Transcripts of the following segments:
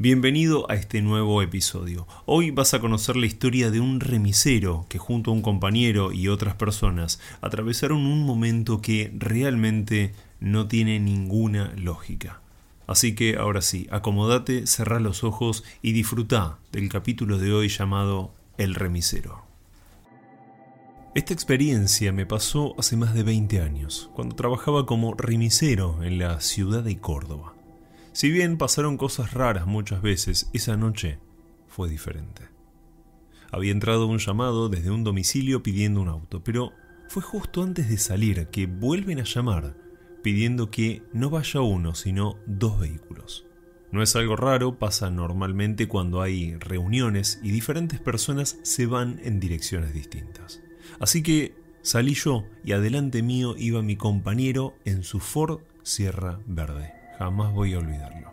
Bienvenido a este nuevo episodio. Hoy vas a conocer la historia de un remisero que junto a un compañero y otras personas atravesaron un momento que realmente no tiene ninguna lógica. Así que ahora sí, acomódate, cerrá los ojos y disfruta del capítulo de hoy llamado El remisero. Esta experiencia me pasó hace más de 20 años, cuando trabajaba como remisero en la ciudad de Córdoba. Si bien pasaron cosas raras muchas veces, esa noche fue diferente. Había entrado un llamado desde un domicilio pidiendo un auto, pero fue justo antes de salir que vuelven a llamar pidiendo que no vaya uno, sino dos vehículos. No es algo raro, pasa normalmente cuando hay reuniones y diferentes personas se van en direcciones distintas. Así que salí yo y adelante mío iba mi compañero en su Ford Sierra Verde. Jamás voy a olvidarlo.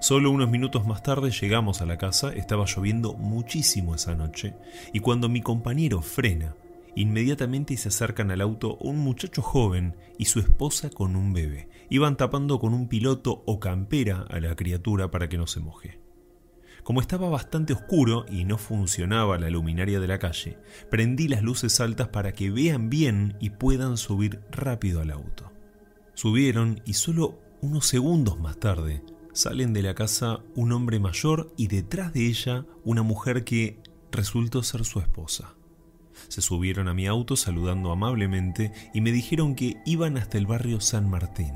Solo unos minutos más tarde llegamos a la casa, estaba lloviendo muchísimo esa noche, y cuando mi compañero frena, inmediatamente se acercan al auto un muchacho joven y su esposa con un bebé. Iban tapando con un piloto o campera a la criatura para que no se moje. Como estaba bastante oscuro y no funcionaba la luminaria de la calle, prendí las luces altas para que vean bien y puedan subir rápido al auto. Subieron y solo unos segundos más tarde, salen de la casa un hombre mayor y detrás de ella una mujer que resultó ser su esposa. Se subieron a mi auto saludando amablemente y me dijeron que iban hasta el barrio San Martín.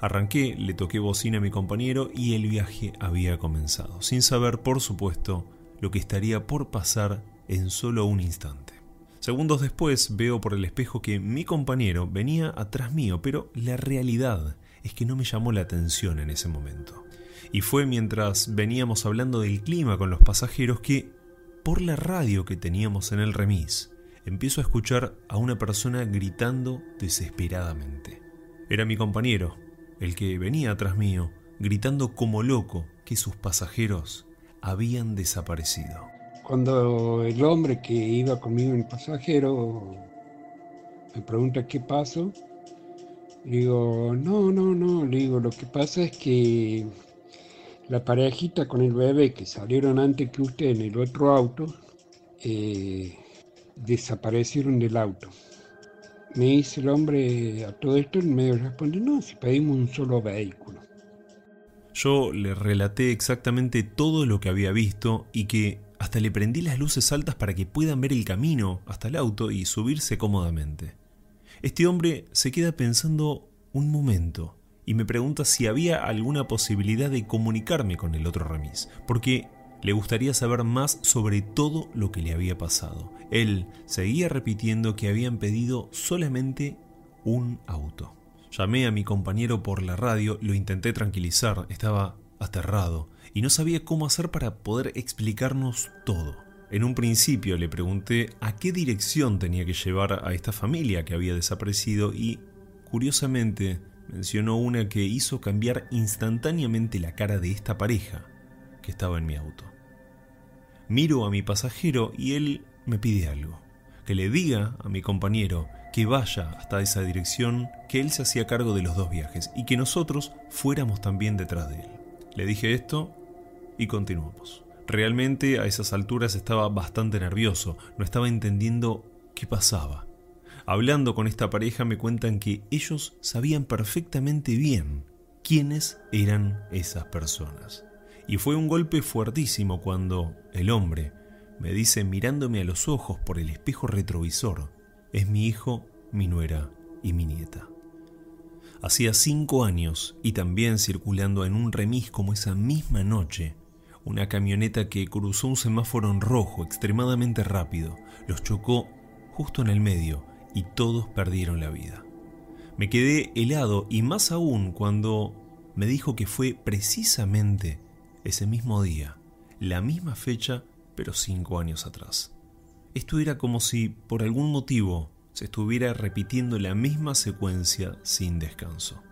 Arranqué, le toqué bocina a mi compañero y el viaje había comenzado, sin saber, por supuesto, lo que estaría por pasar en solo un instante. Segundos después veo por el espejo que mi compañero venía atrás mío, pero la realidad es que no me llamó la atención en ese momento. Y fue mientras veníamos hablando del clima con los pasajeros que, por la radio que teníamos en el remis, empiezo a escuchar a una persona gritando desesperadamente. Era mi compañero, el que venía atrás mío, gritando como loco que sus pasajeros habían desaparecido. Cuando el hombre que iba conmigo en el pasajero me pregunta qué pasó, le digo, no, no, no, digo, lo que pasa es que la parejita con el bebé que salieron antes que usted en el otro auto, eh, desaparecieron del auto. Me dice el hombre a todo esto y me responde, no, si pedimos un solo vehículo. Yo le relaté exactamente todo lo que había visto y que hasta le prendí las luces altas para que puedan ver el camino hasta el auto y subirse cómodamente. Este hombre se queda pensando un momento y me pregunta si había alguna posibilidad de comunicarme con el otro remis, porque le gustaría saber más sobre todo lo que le había pasado. Él seguía repitiendo que habían pedido solamente un auto. Llamé a mi compañero por la radio, lo intenté tranquilizar, estaba aterrado y no sabía cómo hacer para poder explicarnos todo. En un principio le pregunté a qué dirección tenía que llevar a esta familia que había desaparecido y, curiosamente, mencionó una que hizo cambiar instantáneamente la cara de esta pareja que estaba en mi auto. Miro a mi pasajero y él me pide algo, que le diga a mi compañero que vaya hasta esa dirección, que él se hacía cargo de los dos viajes y que nosotros fuéramos también detrás de él. Le dije esto y continuamos. Realmente a esas alturas estaba bastante nervioso, no estaba entendiendo qué pasaba. Hablando con esta pareja me cuentan que ellos sabían perfectamente bien quiénes eran esas personas. Y fue un golpe fuertísimo cuando el hombre me dice mirándome a los ojos por el espejo retrovisor, es mi hijo, mi nuera y mi nieta. Hacía cinco años y también circulando en un remis como esa misma noche, una camioneta que cruzó un semáforo en rojo extremadamente rápido, los chocó justo en el medio y todos perdieron la vida. Me quedé helado y más aún cuando me dijo que fue precisamente ese mismo día, la misma fecha, pero cinco años atrás. Esto era como si, por algún motivo, se estuviera repitiendo la misma secuencia sin descanso.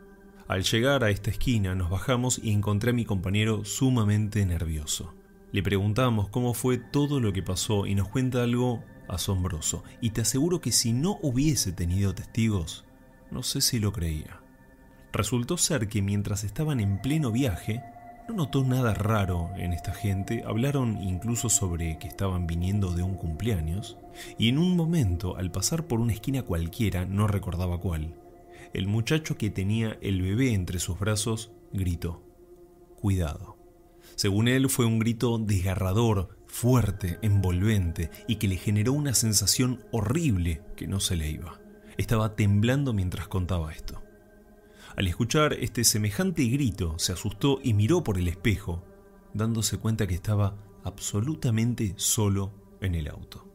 Al llegar a esta esquina nos bajamos y encontré a mi compañero sumamente nervioso. Le preguntamos cómo fue todo lo que pasó y nos cuenta algo asombroso. Y te aseguro que si no hubiese tenido testigos, no sé si lo creía. Resultó ser que mientras estaban en pleno viaje, No notó nada raro en esta gente, hablaron incluso sobre que estaban viniendo de un cumpleaños, y en un momento, al pasar por una esquina cualquiera, no recordaba cuál, el muchacho que tenía el bebé entre sus brazos gritó, Cuidado. Según él fue un grito desgarrador, fuerte, envolvente y que le generó una sensación horrible que no se le iba. Estaba temblando mientras contaba esto. Al escuchar este semejante grito, se asustó y miró por el espejo, dándose cuenta que estaba absolutamente solo en el auto.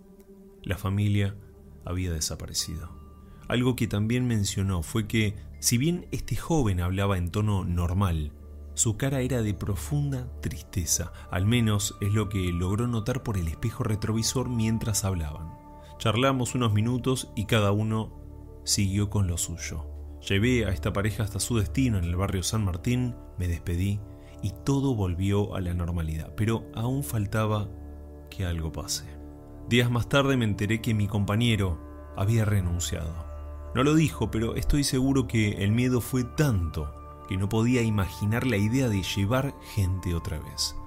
La familia había desaparecido. Algo que también mencionó fue que, si bien este joven hablaba en tono normal, su cara era de profunda tristeza, al menos es lo que logró notar por el espejo retrovisor mientras hablaban. Charlamos unos minutos y cada uno siguió con lo suyo. Llevé a esta pareja hasta su destino en el barrio San Martín, me despedí y todo volvió a la normalidad, pero aún faltaba que algo pase. Días más tarde me enteré que mi compañero había renunciado. No lo dijo, pero estoy seguro que el miedo fue tanto que no podía imaginar la idea de llevar gente otra vez.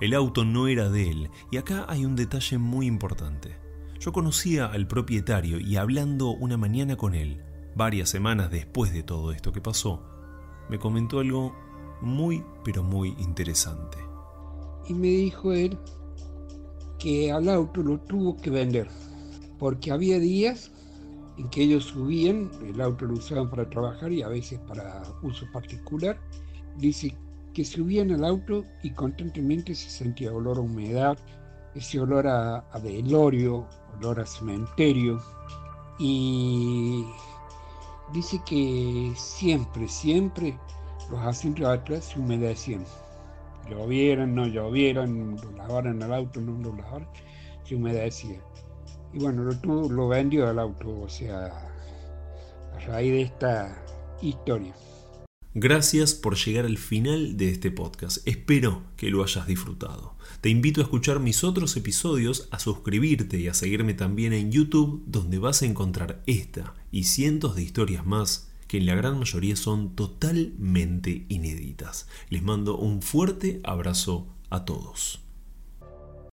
El auto no era de él, y acá hay un detalle muy importante. Yo conocía al propietario y hablando una mañana con él, varias semanas después de todo esto que pasó, me comentó algo muy pero muy interesante. Y me dijo él que al auto lo tuvo que vender, porque había días en que ellos subían, el auto lo usaban para trabajar y a veces para uso particular, dice que subían al auto y constantemente se sentía olor a humedad, ese olor a, velorio, olor a cementerio, y dice que siempre, siempre los asientos de atrás se humedecían. Llovieran, no llovieran, lo lavaran el auto, no lo lavaran, se humedecía. Y bueno, lo, lo vendió al auto, o sea, a raíz de esta historia. Gracias por llegar al final de este podcast. Espero que lo hayas disfrutado. Te invito a escuchar mis otros episodios, a suscribirte y a seguirme también en YouTube, donde vas a encontrar esta y cientos de historias más que en la gran mayoría son totalmente inéditas. Les mando un fuerte abrazo a todos.